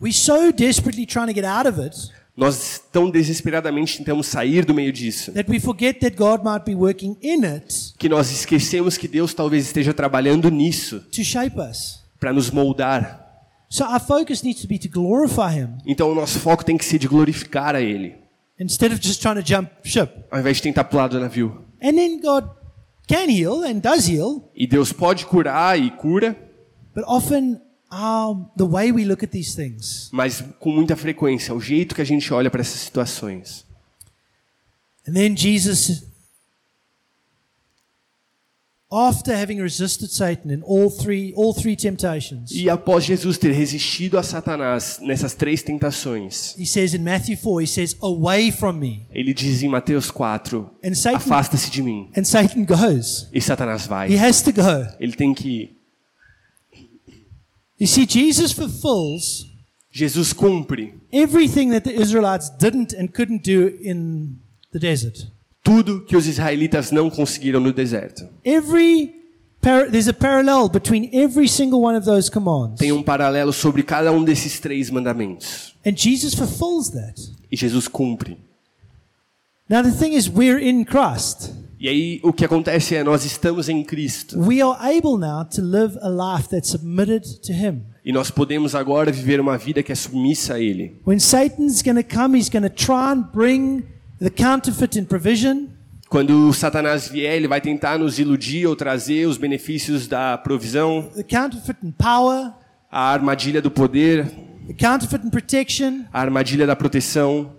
We're so desperately trying to get out of it Nós tão desesperadamente tentamos sair do meio disso, that we forget that God might be working in it que nós esquecemos que Deus talvez esteja trabalhando nisso to shape us. para nos moldar. So our focus needs to be to glorify Him Então o nosso foco tem que ser de glorificar a Ele, instead of just trying to jump ship. ao invés de tentar pular do navio. And then God can heal and does heal, E Deus pode curar e cura, but often our, the way we look at these things mas com muita frequência, o jeito que a gente olha para essas situações. And then Jesus, after having resisted Satan in all three, all three temptations, E após Jesus ter resistido a Satanás nessas três tentações, he says in Matthew 4, he says, Away from me. ele diz em Mateus 4: And Satan, Afasta-se de mim. and Satan goes. E Satanás He vai. has to go. Ele tem que ir. You see, Jesus fulfills Jesus cumpre everything that the Israelites didn't and couldn't do in the desert. tudo que os israelitas não conseguiram no deserto. Every there's a parallel between every single one of those commands. Tem um paralelo sobre cada um desses três mandamentos. And Jesus fulfills that. E Jesus cumpre. Now the thing is we're in Christ. E aí o que acontece é nós estamos em Cristo We are able now to live a life that's submitted to Him. e nós podemos agora viver uma vida que é submissa a ele. When Satan's going to come, he's going to try and bring the counterfeit in provision. Quando Satanás vier, ele vai tentar nos iludir ou trazer os benefícios da provisão, the counterfeit in power, a armadilha do poder, the counterfeit in protection. a armadilha da proteção.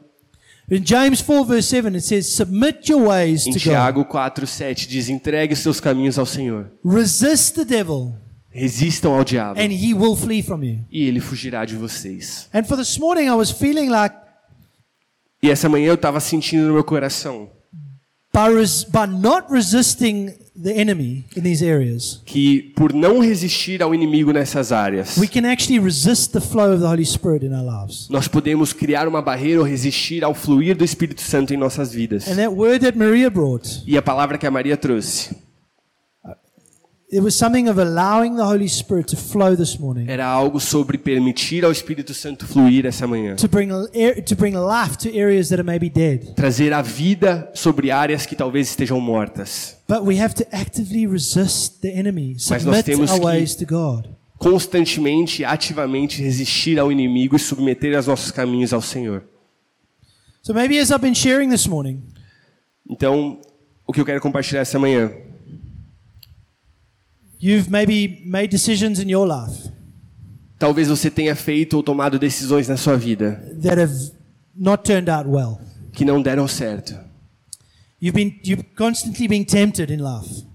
In James 4, verse 7, it says, Submit your ways Em to. Tiago 4:7 diz: "Entregue os seus caminhos ao Senhor. Resist the devil, Resistam ao diabo, and he will flee from you. e ele fugirá de vocês." And for this morning, I was feeling like E essa manhã eu estava sentindo no meu coração by, by not resisting the enemy in these areas, que por não resistir ao inimigo nessas áreas, we can actually resist the flow of the Holy Spirit in our lives. nós podemos criar uma barreira ou resistir ao fluir do Espírito Santo em nossas vidas. And that word that Maria brought, E a palavra que a Maria trouxe it was something of allowing the Holy Spirit to flow this morning, era algo sobre permitir ao Espírito Santo fluir essa manhã. to bring, air- to bring life to areas that are maybe dead. Trazer a vida sobre áreas que talvez estejam mortas. But we have to actively resist the enemy, Mas nós temos our que- ways to God. Constantemente e ativamente resistir ao inimigo e submeter os nossos caminhos ao Senhor. So maybe as I've been sharing this morning, Então, o que eu quero compartilhar essa manhã you've maybe made decisions in your life Talvez você tenha feito ou tomado decisões na sua vida well. que não deram certo, You've been you've constantly been tempted in life.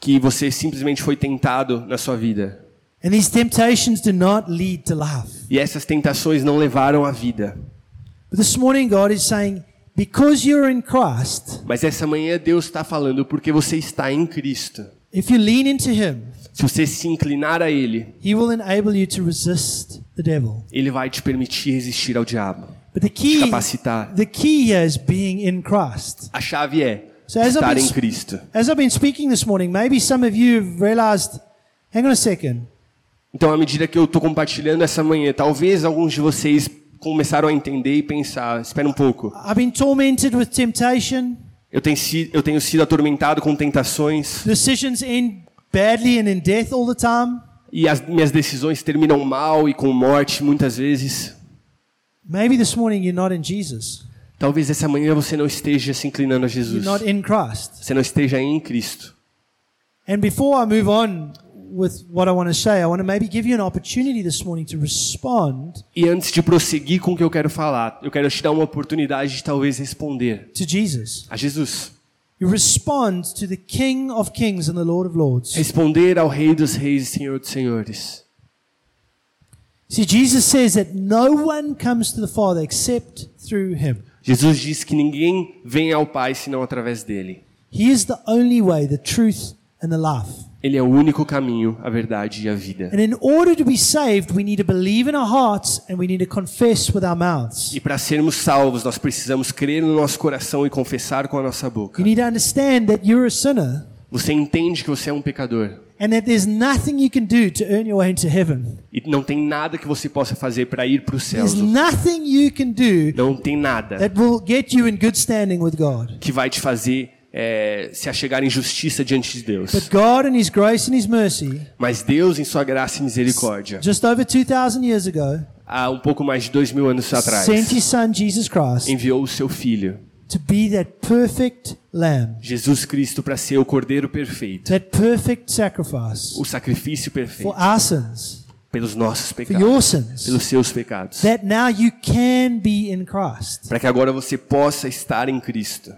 que você simplesmente foi tentado na sua vida. And these temptations do not lead to life. E essas tentações não levaram à vida. But this morning God is saying, because you're in Christ, Mas essa manhã Deus está falando porque você está em Cristo. If you lean into Him, Se você se inclinar a Ele, He will enable you to resist the devil. Ele vai te permitir resistir ao diabo. But the Te key, capacitar. the key here is being in Christ. A chave é So estar been em Cristo. As I've been speaking this morning, maybe some of you have realized, hang on a second, Então, à medida que eu estou compartilhando essa manhã, talvez alguns de vocês começaram a entender e pensar: espera um pouco. I've been tormented with temptation. Eu tenho, si- eu tenho sido atormentado com tentações Decisions end badly and in death all the time. e as minhas decisões terminam mal e com morte muitas vezes. Maybe this morning you're not in Jesus. Talvez essa manhã você não esteja se inclinando a You're Jesus. not in Christ. Você não esteja em Cristo. And before I move on with what I want to say, I want to maybe give you an opportunity this morning to respond E antes de prosseguir com o que eu quero falar, eu quero te dar uma oportunidade de talvez responder to Jesus. a Jesus. You respond to the King of Kings and the Lord of Lords. Responder ao Rei dos Reis e Senhor dos Senhores. See, Jesus says that no one comes to the Father except through him. Jesus diz que ninguém vem ao Pai senão através dele. He is the only way, the truth, and the life. Ele é o único caminho, a verdade e a vida. And in order to be saved, we need to believe in our hearts and we need to confess with our mouths. E para sermos salvos, nós precisamos crer no nosso coração e confessar com a nossa boca. You need to understand that you're a sinner Você entende que você é um pecador and that there's nothing you can do to earn your way into heaven. e não tem nada que você possa fazer para ir para o céu. There's nothing you can do Não tem nada that will get you in good standing with God. que vai te fazer é, se achegar em justiça diante de Deus. But God, in His grace and His mercy, Mas Deus, em sua graça e misericórdia, just over 2,000 years ago, há um pouco mais de dois mil anos atrás, sent His Son, Jesus Christ, enviou o seu Filho, to be that perfect Lamb, Jesus Cristo, para ser o Cordeiro perfeito, that perfect sacrifice o sacrifício perfeito for our sins, pelos nossos pecados, sins, pelos seus pecados, that now you can be in Christ. para que agora você possa estar em Cristo.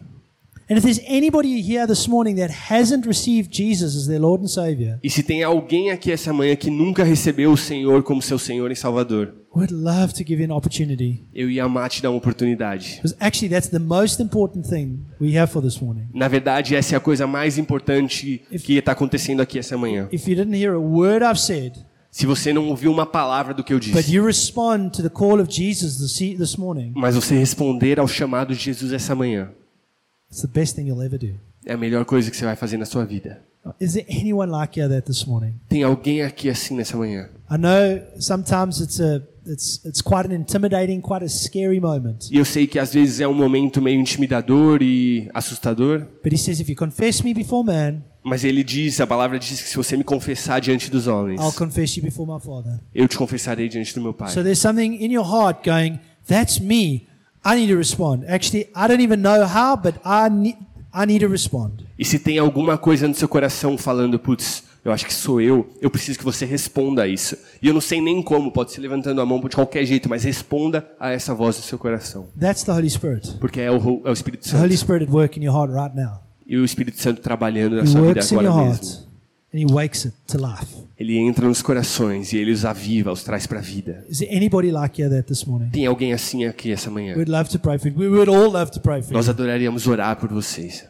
And if there's anybody here this morning that hasn't received Jesus as their Lord and Savior, E se tem alguém aqui essa manhã que nunca recebeu o Senhor como seu Senhor e Salvador, we'd love to give you an opportunity. eu ia amar te dar uma oportunidade. Because actually, that's the most important thing we have for this morning. Na verdade, essa é a coisa mais importante que está acontecendo aqui essa manhã. If you didn't hear a word I've said, Se você não ouviu uma palavra do que eu but disse, you respond to the call of Jesus this, this morning, mas você responder ao chamado de Jesus essa manhã, it's the best thing you'll ever do. é a melhor coisa que você vai fazer na sua vida. Is there anyone like you that this morning? Tem alguém aqui assim nessa manhã? I know sometimes it's a it's it's quite an intimidating, quite a scary moment. E eu sei que às vezes é um momento meio intimidador e assustador, But he says, if you confess me before man, mas ele diz, a palavra diz que se você me confessar diante dos homens, I'll confess you before my Father. eu te confessarei diante do meu Pai. So there's something in your heart going, that's me. I need to respond. Actually, I don't even know how, but I need I need to respond. E se tem alguma coisa no seu coração falando, putz, eu acho que sou eu, eu preciso que você responda a isso. E eu não sei nem como, pode ser levantando a mão de qualquer jeito, mas responda a essa voz do seu coração. That's the Holy Spirit. Porque é o, é o Espírito The Holy Santo. Spirit at work in your heart right now. E o Espírito Santo trabalhando na He sua vida works in your agora heart mesmo. And he wakes it to life. Ele entra nos corações e ele os aviva, os traz para a vida. Is there anybody like you that this morning? Tem alguém assim aqui essa manhã? We'd love to pray for you. We would all love to pray for you. Nós adoraríamos orar por vocês.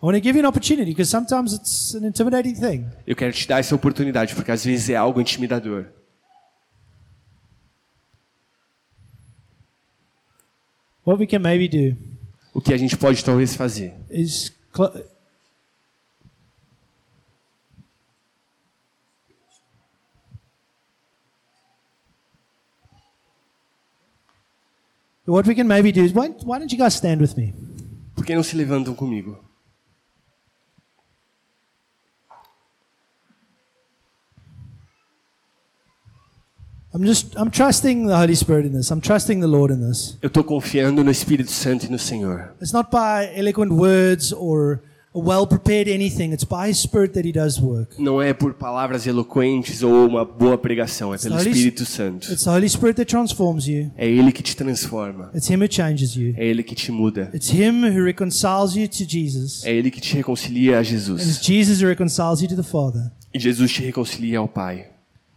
I want to give you an opportunity because sometimes it's an intimidating thing. Eu quero te dar essa oportunidade, porque às vezes é algo intimidador. What we can maybe do O que a gente pode talvez fazer is What we can maybe do is why, why don't you guys stand with me? Por que não se levantam comigo? I'm just I'm trusting the Holy Spirit in this. I'm trusting the Lord in this. Eu estou confiando no Espírito Santo e no Senhor. It's not by eloquent words or a well-prepared anything. It's by His Spirit that He does work. Não é por palavras eloquentes ou uma boa pregação, é pelo Holy- Espírito Santo. It's the Holy Spirit that transforms you. É Ele que te transforma. It's Him who changes you. É Ele que te muda. It's Him who reconciles you to Jesus. É Ele que te reconcilia a And it's Jesus. Jesus who reconciles you to the Father. E Jesus te reconcilia ao Pai.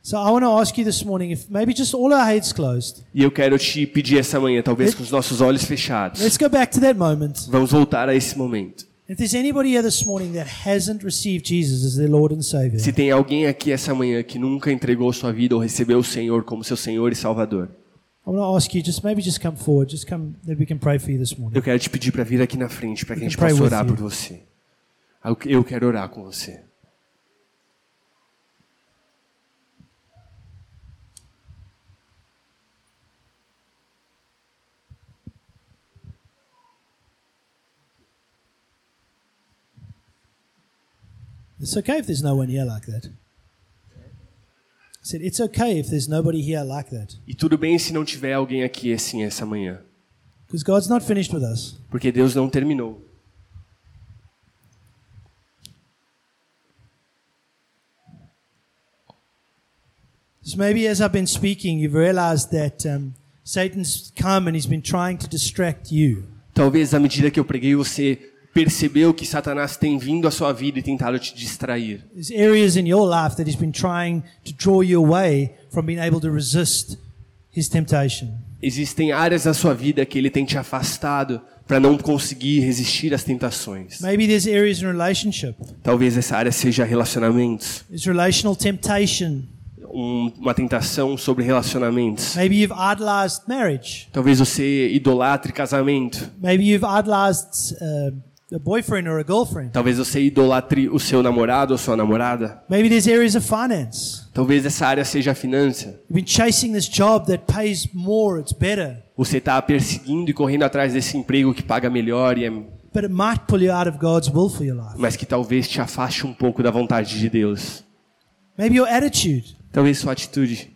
So I want to ask you this morning if maybe just all our heads closed. E eu quero te pedir essa manhã, talvez com os nossos olhos fechados. Let's go back to that moment. Vamos voltar a esse momento. If there's anybody here this morning that hasn't received Jesus as their Lord and Savior, Se tem alguém aqui essa manhã que nunca entregou sua vida ou recebeu o Senhor como seu Senhor e Salvador, I want to ask you, just maybe just come forward, just come that we can pray for you this morning. eu quero te pedir para vir aqui na frente para que a gente possa orar por você. Eu quero orar com você. It's okay if there's no one here like that. I said, it's okay if there's nobody here like that. E tudo bem se não tiver alguém aqui assim essa manhã, Because God's not finished with us. porque Deus não terminou. So maybe as I've been speaking, you've realized that um, Satan's come and he's been trying to distract you. Talvez à medida que eu preguei você percebeu que Satanás tem vindo à sua vida e tentado te distrair. There's areas in your life that he's been trying to draw you away from being able to resist his temptation. Existem áreas da sua vida que ele tem te afastado para não conseguir resistir às tentações. Maybe there's areas in relationship. Talvez essa área seja relacionamentos, relational temptation. um- uma tentação sobre relacionamentos. Maybe you've idolized marriage. Talvez você idolatre casamento. Maybe you've idolized uh, a boyfriend or a girlfriend. Talvez você idolatre o seu namorado ou sua namorada. Maybe there's areas of finance. Talvez essa área seja a finança. You've been chasing this job that pays more, it's better, Você está perseguindo e correndo atrás desse emprego que paga melhor, e é- but it might pull you out of God's will for your life. mas que talvez te afaste um pouco da vontade de Deus. Maybe your attitude. Talvez sua atitude.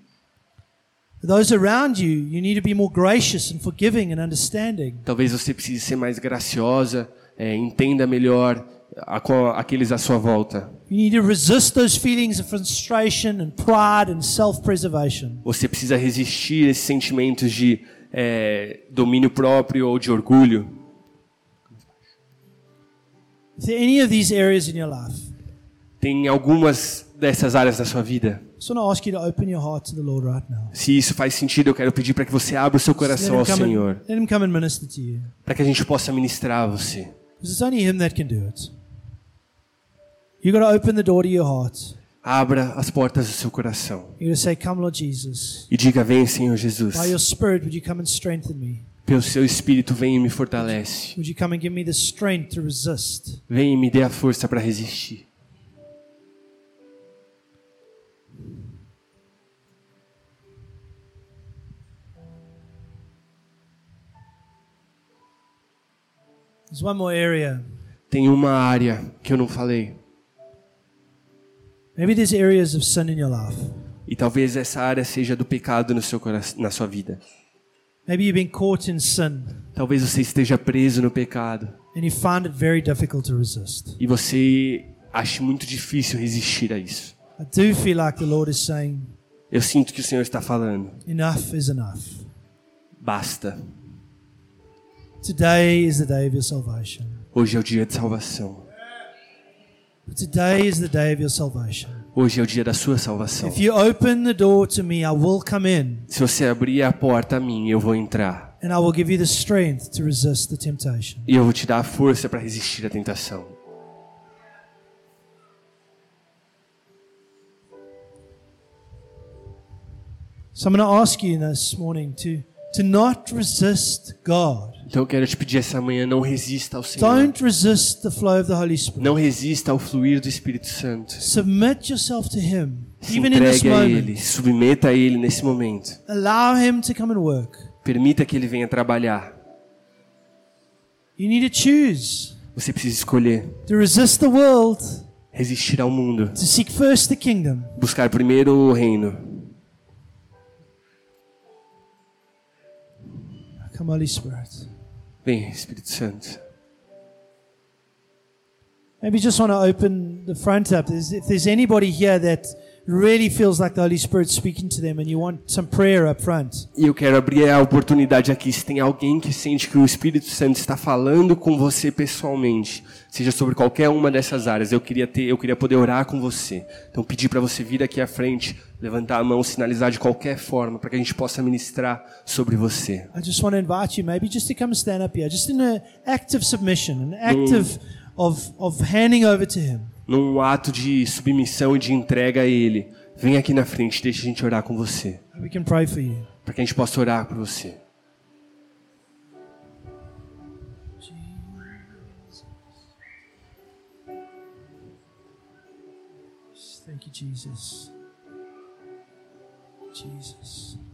Those around you, you need to be more gracious and forgiving and understanding. Talvez você precise ser mais graciosa, é, entenda melhor a- com aqueles à sua volta. Você precisa resistir a esses sentimentos de é, domínio próprio ou de orgulho. Tem algumas dessas áreas da sua vida. Se isso faz sentido, eu quero pedir para que você abra o seu coração ao Senhor, para que a gente possa ministrar a você. Because it's only Him that can do it. you got to open the door to your heart. Abra as portas do seu coração you got to say, Come, Lord Jesus. e diga: Vem, Senhor Jesus. By your Spirit, would you come and strengthen me? Pelo seu Espírito, vem e me fortalece. Would you come and give me the strength to resist? Vem e me dê a força para resistir. Tem uma área que eu não falei. Maybe there's areas of sin in your life. E talvez essa área seja do pecado no seu coração, na sua vida. Maybe you've been caught in sin Talvez você esteja preso no pecado and you find it very difficult to resist. e você ache muito difícil resistir a isso. I do feel like the Lord is saying, Eu sinto que o Senhor está falando. enough is enough. Basta. Today is the day of your salvation. Hoje é o dia de salvação. Today is the day of your salvation. Hoje é o dia da sua salvação. If you open the door to me, I will come in Se você abrir a porta a mim, eu vou entrar. and I will give you the strength to resist the temptation. E eu vou te dar a força para resistir à tentação. So I'm going to ask you this morning to, to not resist God. Então eu quero te pedir essa manhã, não resista ao Senhor. Don't resist the flow of the Holy Spirit. Não resista ao fluir do Espírito Santo. Submit yourself to Him, Se even in this entregue a moment. Ele, submeta a Ele nesse momento. Allow Him to come and work. Permita que Ele venha trabalhar. You need to choose Você precisa escolher to resist the world, resistir ao mundo, to seek first the kingdom, buscar primeiro o reino. Come, Holy Spirit. Vem, Espírito Santo. Maybe just want to open the front up. If there's anybody here that really feels like the Holy Spirit's speaking to them and you want some prayer up front, E eu quero abrir a oportunidade aqui. Se tem alguém que sente que o Espírito Santo está falando com você pessoalmente, seja sobre qualquer uma dessas áreas, eu queria ter, eu queria poder orar com você. Então pedir para você vir aqui à frente, levantar a mão, sinalizar de qualquer forma, para que a gente possa ministrar sobre você. I just want to invite you maybe just to come stand up here, just in an act of submission, an act of, of, of handing over to Him. Num ato de submissão e de entrega a Ele, vem aqui na frente, deixa a gente orar com você, para que a gente possa orar por você. Jesus. Jesus.